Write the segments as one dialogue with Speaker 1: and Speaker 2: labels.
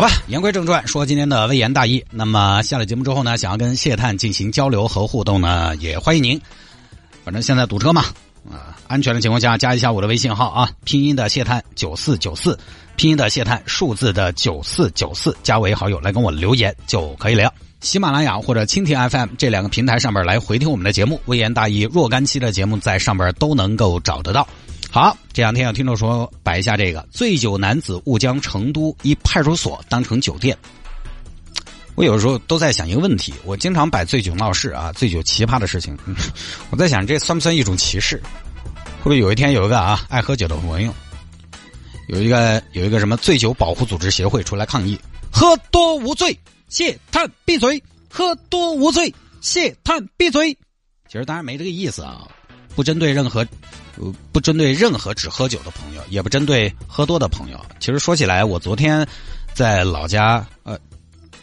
Speaker 1: 好吧，言归正传，说今天的微言大义。那么下了节目之后呢，想要跟谢探进行交流和互动呢，也欢迎您。反正现在堵车嘛，啊，安全的情况下加一下我的微信号啊，拼音的谢探九四九四，拼音的谢探，数字的九四九四，加为好友来跟我留言就可以了。喜马拉雅或者蜻蜓 FM 这两个平台上面来回听我们的节目，微言大义若干期的节目在上边都能够找得到。好，这两天有听众说摆一下这个醉酒男子误将成都一派出所当成酒店。我有时候都在想一个问题，我经常摆醉酒闹事啊，醉酒奇葩的事情，我在想这算不算一种歧视？会不会有一天有一个啊爱喝酒的朋友，有一个有一个什么醉酒保护组织协会出来抗议，喝多无罪，谢探闭嘴，喝多无罪，谢探闭嘴。其实当然没这个意思啊，不针对任何。呃，不针对任何只喝酒的朋友，也不针对喝多的朋友。其实说起来，我昨天在老家，呃，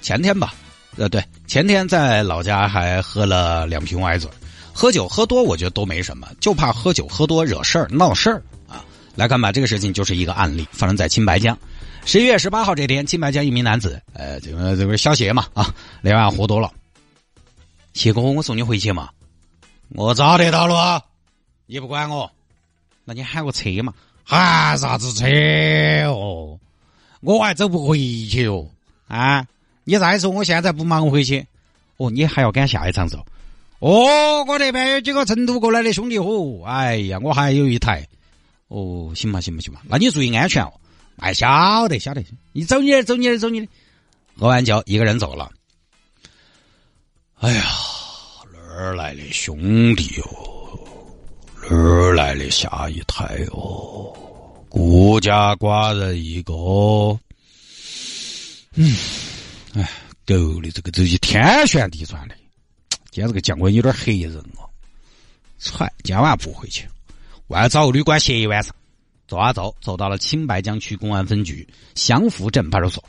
Speaker 1: 前天吧，呃，对，前天在老家还喝了两瓶歪嘴。喝酒喝多，我觉得都没什么，就怕喝酒喝多惹事儿、闹事儿啊。来看吧，这个事情就是一个案例，发生在青白江。十一月十八号这天，青白江一名男子，呃，这个这个小谢嘛，啊，那晚喝多了。谢哥，我送你回去嘛。我找得到了，你不管我。那你喊个车嘛？喊啥子车哦？我还走不回去哦！啊！你再说我现在不忙回去，哦，你还要赶下一场走？哦，我这边有几个成都过来的兄弟伙，哎呀，我还有一台。哦，行吧，行吧，行吧，那你注意安全哦。哎，晓得，晓得。你走你的，走你的，走你的。喝完酒，一个人走了。哎呀，哪儿来的兄弟哟？而来的下一台哦？孤家寡人一个。嗯，哎，狗的这个这一天旋地转的，今天这个降温有点黑人哦。踹，今晚不回去，外找个旅馆歇一晚上。走啊走，走到了青白江区公安分局祥福镇派出所。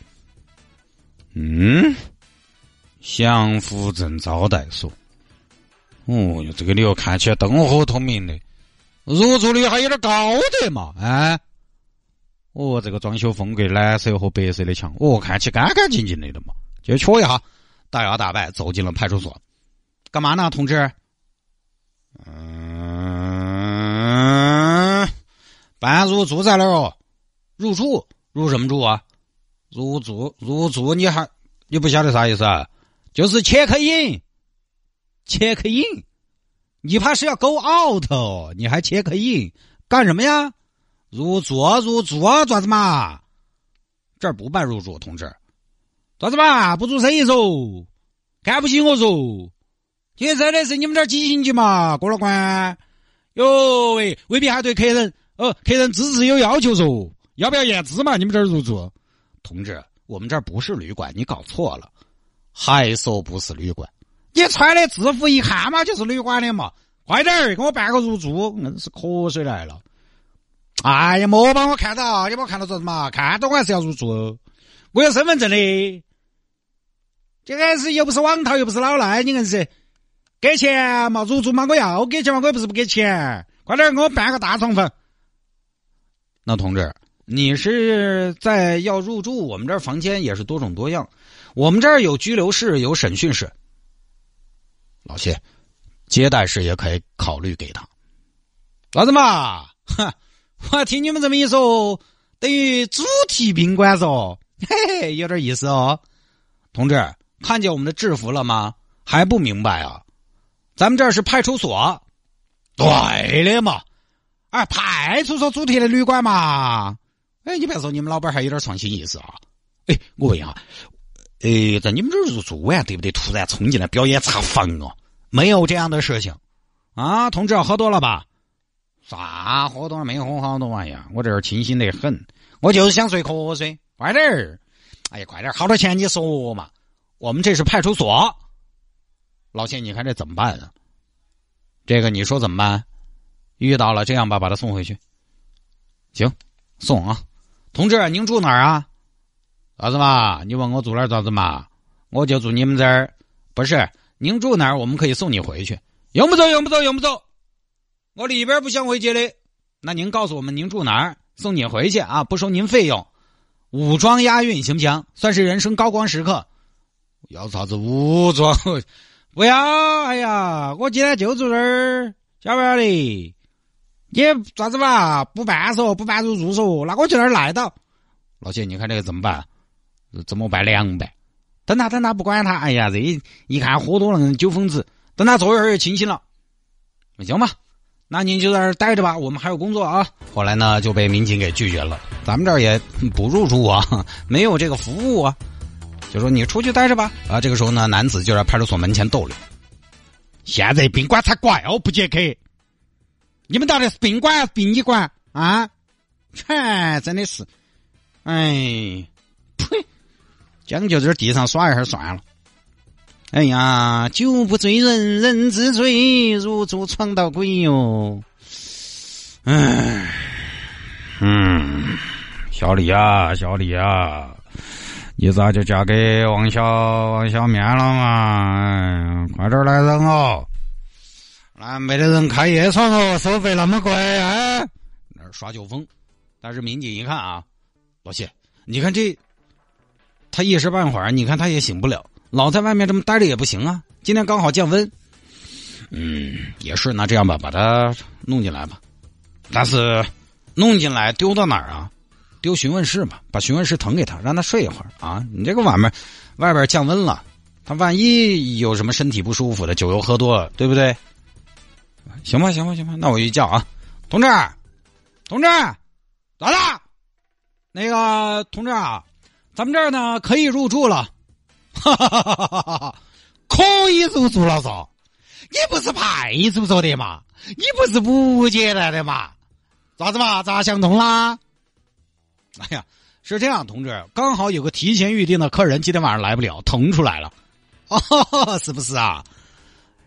Speaker 1: 嗯，祥福镇招待所。哦哟，这个理由看起来灯火通明的。入住率还有点高的嘛？哎，哦，这个装修风格蓝色和白色的墙，哦，看起干干净净的的嘛。就瞧一下，大摇大摆走进了派出所，干嘛呢，同志？嗯，办入住在哪儿哦？入住？入什么住啊？入住？入住？你还你不晓得啥意思啊？就是 check in，check in。你怕是要 go out，你还切克 in 干什么呀？入住入住啊，爪子嘛？这儿不办入住，同志，爪子嘛？不做生意嗦，看不起我嗦？现在的是你们这儿几星级嘛？过了关？哟喂，未必还对客人哦，客人资质有要求嗦？要不要验资嘛？你们这儿入住，同志，我们这儿不是旅馆，你搞错了，还说不是旅馆。你穿的制服一看嘛，就是旅馆的嘛！快点儿给我办个入住，硬是瞌睡来了。哎呀，莫把我看到，你把我看到做什么？看到我还是要入住，我有身份证的。这个是又不是网套，又不是老赖，你硬是给钱嘛？入住嘛，我要给钱嘛，我又不是不给钱。快点儿给我办个大床房。那同志，你是在要入住？我们这儿房间也是多种多样，我们这儿有拘留室，有审讯室。老谢，接待室也可以考虑给他。老子嘛，哼，我听你们这么一说，等于主题宾馆嗦，嘿嘿，有点意思哦。同志，看见我们的制服了吗？还不明白啊？咱们这儿是派出所，对的嘛。哎，派出所主题的旅馆嘛。哎，你别说，你们老板还有点创新意思啊。哎，我问一下。诶，在你们这儿入住完，对不对？突然冲进来表演查房哦，没有这样的事情啊！同志，喝多了吧？啥喝多了？没喝好多玩意儿，我这儿清醒得很，我就是想睡瞌睡。快点儿！哎呀，快点儿！好多钱你说嘛？我们这是派出所。老谢，你看这怎么办啊？这个你说怎么办？遇到了这样吧，把他送回去。行，送啊，同志，您住哪儿啊？啥子嘛？你问我住哪儿咋子嘛？我就住你们这儿。不是，您住哪儿？我们可以送你回去。用不着，用不着，用不着。我里边不想回去的。那您告诉我们您住哪儿，送你回去啊，不收您费用。武装押运行不行？算是人生高光时刻。要啥子武装？不要！哎呀，我今天就住这儿，晓不晓得？你咋子嘛？不办嗦，不办入住嗦，那我就那儿赖到。老谢，你看这个怎么办？怎么办？凉拌？等他，等他，不管他。哎呀，这一看喝多了，酒疯子。等他坐一会儿就清醒了。行吧，那您就在这待着吧，我们还有工作啊。后来呢，就被民警给拒绝了。咱们这儿也不入住啊，没有这个服务啊。就说你出去待着吧。啊，这个时候呢，男子就在派出所门前逗留。现在宾馆才怪哦，不接客。你们到底是宾馆还是殡仪馆啊？切，真的是，哎，呸！将就在地上耍一下算了。哎呀，酒不醉人人自醉，入住闯到鬼哟。哎，嗯，小丽啊，小丽啊，你咋就嫁给王小王小面了嘛？快点来人哦！那，没得人开夜闯哦，收费那么贵啊！那耍酒疯，但是民警一看啊，老谢，你看这，他一时半会儿，你看他也醒不了，老在外面这么待着也不行啊。今天刚好降温，嗯，也是。那这样吧，把他弄进来吧。但是弄进来丢到哪儿啊？丢询问室吧，把询问室腾给他，让他睡一会儿啊。你这个晚面外边降温了，他万一有什么身体不舒服的，酒又喝多了，对不对？行吧，行吧，行吧，那我一叫啊，同志，同志，咋了？那个同志啊，咱们这儿呢可以入住了，哈哈哈哈哈哈！可以入住了嗦？你不是派出所的嘛？你不是不接待的嘛？咋子嘛？咋想通啦？哎呀，是这样，同志，刚好有个提前预定的客人今天晚上来不了，腾出来了，哦，是不是啊？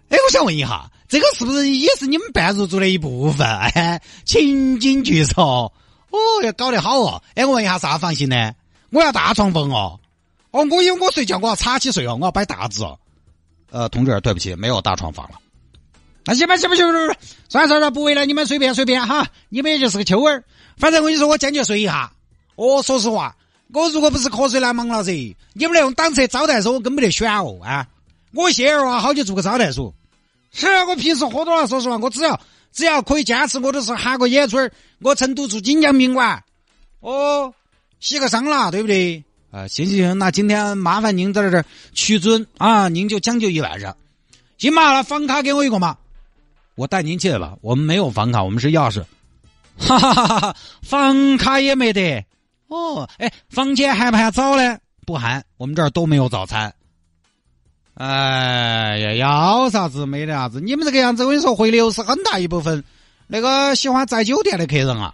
Speaker 1: 哎，我想问一下。这个是不是也是你们办入住的一部分？哎，情景剧是哦，哦，要搞得好哦。哎，我问一下啥房型呢？我要大床房哦。哦，我因为我睡觉我要插起睡哦，我要摆大字哦。呃，同志，对不起，没有大床房了。那行吧，行吧，行吧，行吧，算了算了，不为难你们，随便随便哈。你们也就是个秋儿，反正我跟你说，我坚决睡一下。哦，说实话，我如果不是瞌睡难忙了噻，你们那种档次招待所我根本得选哦啊。我谢儿娃好久做个招待所。是啊，我平时喝多了，说实话，我只要只要可以坚持，我都是喊个野村儿，我成都住锦江宾馆，哦，洗个桑拿，对不对？啊，行行行，那今天麻烦您在这儿取尊啊，您就将就一晚上，行嘛？那房卡给我一个嘛，我带您去吧。我们没有房卡，我们是钥匙。哈哈哈哈！房卡也没得。哦，哎，房间还不含早呢？不含，我们这儿都没有早餐。哎呀，要啥子没得啥子，你们这个样子，我跟你说会流失很大一部分那个喜欢在酒店的客人啊，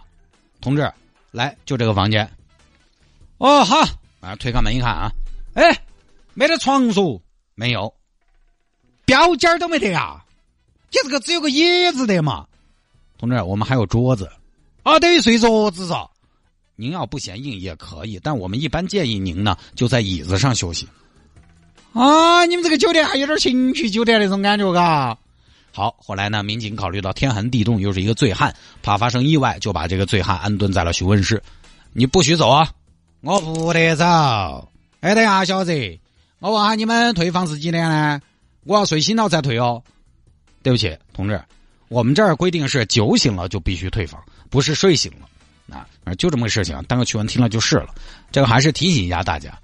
Speaker 1: 同志，来就这个房间。哦，好，啊，推开门一看啊，哎，没得床嗦，没有，标间都没得呀，你这个只有个椅子的嘛，同志，我们还有桌子，啊，等于睡桌子嗦。您要不嫌硬也可以，但我们一般建议您呢就在椅子上休息。啊，你们这个酒店还有点情趣酒店那种感觉，嘎。好，后来呢，民警考虑到天寒地冻，又是一个醉汉，怕发生意外，就把这个醉汉安顿在了询问室。你不许走啊！我不得走。哎，等下，小子，我问下你们退房是几点呢？我要睡醒了再退哦。对不起，同志，我们这儿规定是酒醒了就必须退房，不是睡醒了。啊，就这么个事情，当个趣闻听了就是了。这个还是提醒一下大家。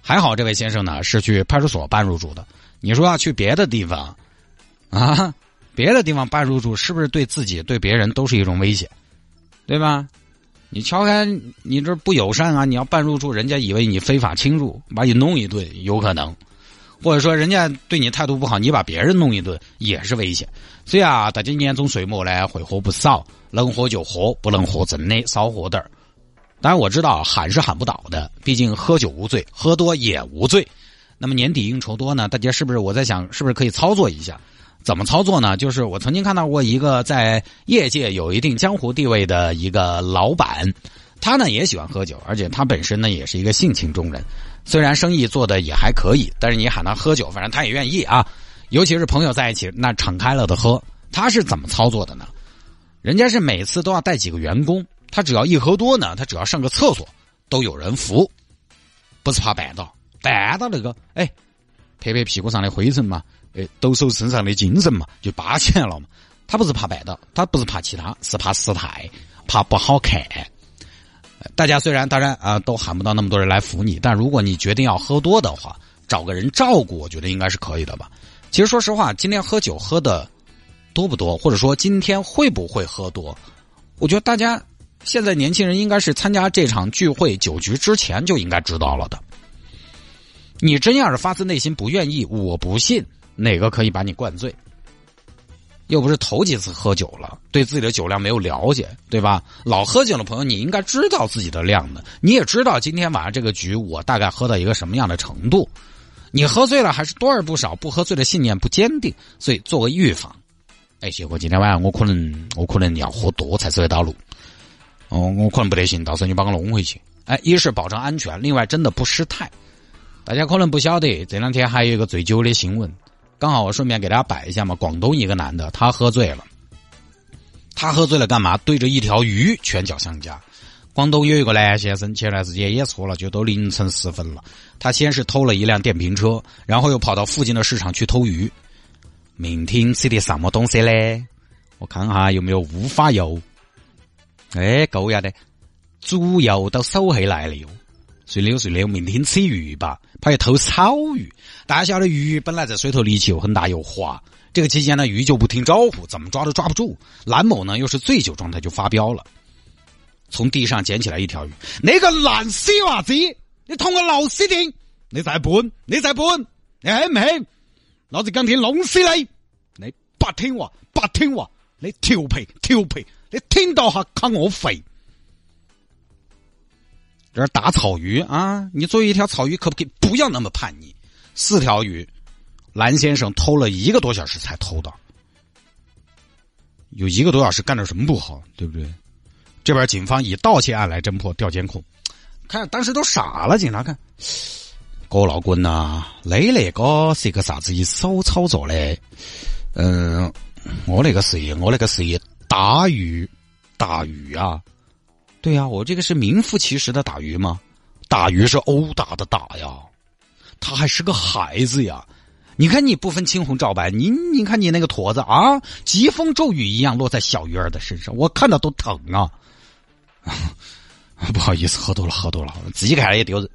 Speaker 1: 还好，这位先生呢是去派出所办入住的。你说要去别的地方，啊，别的地方办入住，是不是对自己、对别人都是一种威胁，对吧？你敲开，你这不友善啊！你要办入住，人家以为你非法侵入，把你弄一顿，有可能；或者说，人家对你态度不好，你把别人弄一顿，也是危险。所以啊，大家年终岁末呢，会喝不少，能喝就喝，不能喝真的少喝点儿。当然我知道喊是喊不倒的，毕竟喝酒无罪，喝多也无罪。那么年底应酬多呢，大家是不是我在想，是不是可以操作一下？怎么操作呢？就是我曾经看到过一个在业界有一定江湖地位的一个老板，他呢也喜欢喝酒，而且他本身呢也是一个性情中人。虽然生意做的也还可以，但是你喊他喝酒，反正他也愿意啊。尤其是朋友在一起，那敞开了的喝。他是怎么操作的呢？人家是每次都要带几个员工，他只要一喝多呢，他只要上个厕所都有人扶，不是怕绊倒，绊到那个哎，拍拍屁股上的灰尘嘛，哎，抖擞身上的精神嘛，就扒起来了嘛。他不是怕绊倒，他不是怕其他，是怕失态，怕不好看。大家虽然当然啊都喊不到那么多人来扶你，但如果你决定要喝多的话，找个人照顾，我觉得应该是可以的吧。其实说实话，今天喝酒喝的多不多，或者说今天会不会喝多，我觉得大家现在年轻人应该是参加这场聚会酒局之前就应该知道了的。你真要是发自内心不愿意，我不信哪个可以把你灌醉。又不是头几次喝酒了，对自己的酒量没有了解，对吧？老喝酒的朋友，你应该知道自己的量的，你也知道今天晚上这个局我大概喝到一个什么样的程度。你喝醉了还是多而不少，不喝醉的信念不坚定，所以做个预防。哎，结果今天晚上我可能我可能要喝多才走得到路。哦，我可能不得行，到时候你把我弄回去。哎，一是保证安全，另外真的不失态。大家可能不晓得，这两天还有一个醉酒的新闻。刚好我顺便给大家摆一下嘛，广东一个男的，他喝醉了，他喝醉了干嘛？对着一条鱼拳脚相加。广东有一个男先生，前段时间也错了，就都凌晨时分了，他先是偷了一辆电瓶车，然后又跑到附近的市场去偷鱼。明天吃的什么东西嘞？我看哈有没有无发油？哎，够呀的，猪油都收起来了哟。睡溜睡溜，明天吃鱼吧，跑去偷草鱼。大家晓得鱼本来在水头力气又很大又滑，这个期间呢鱼就不听招呼，怎么抓都抓不住。蓝某呢又是醉酒状态，就发飙了，从地上捡起来一条鱼。那个烂死娃子，你同我老死定！你再搬，你再搬，你信唔信？老子今天弄死你！你不听话，不听话，你调皮调皮，你听到下看我肥。这是大草鱼啊！你作为一条草鱼，可不可以不要那么叛逆？四条鱼，蓝先生偷了一个多小时才偷到，有一个多小时干点什么不好，对不对？这边警方以盗窃案来侦破，调监控，看当时都傻了。警察看，郭老棍呐，你那个是个啥子一手操作嘞？嗯，我那个是，我那个是大鱼，大鱼啊。对呀，我这个是名副其实的打鱼吗？打鱼是殴打的打呀，他还是个孩子呀！你看你不分青红皂白，你你看你那个坨子啊，疾风骤雨一样落在小鱼儿的身上，我看到都疼啊！不好意思，喝多了，喝多了，自己看了也丢人。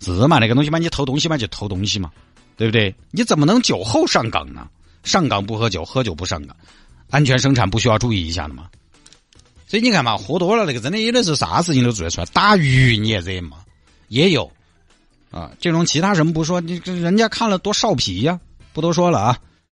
Speaker 1: 是嘛？那个东西嘛，你偷东西嘛就偷东西嘛，对不对？你怎么能酒后上岗呢？上岗不喝酒，喝酒不上岗，安全生产不需要注意一下的吗？所以你看嘛，喝多了那个真的有的时候啥事情都做得出来。打鱼你也惹嘛？也有，啊，这种其他人不说，你人家看了多少皮呀？不多说了啊。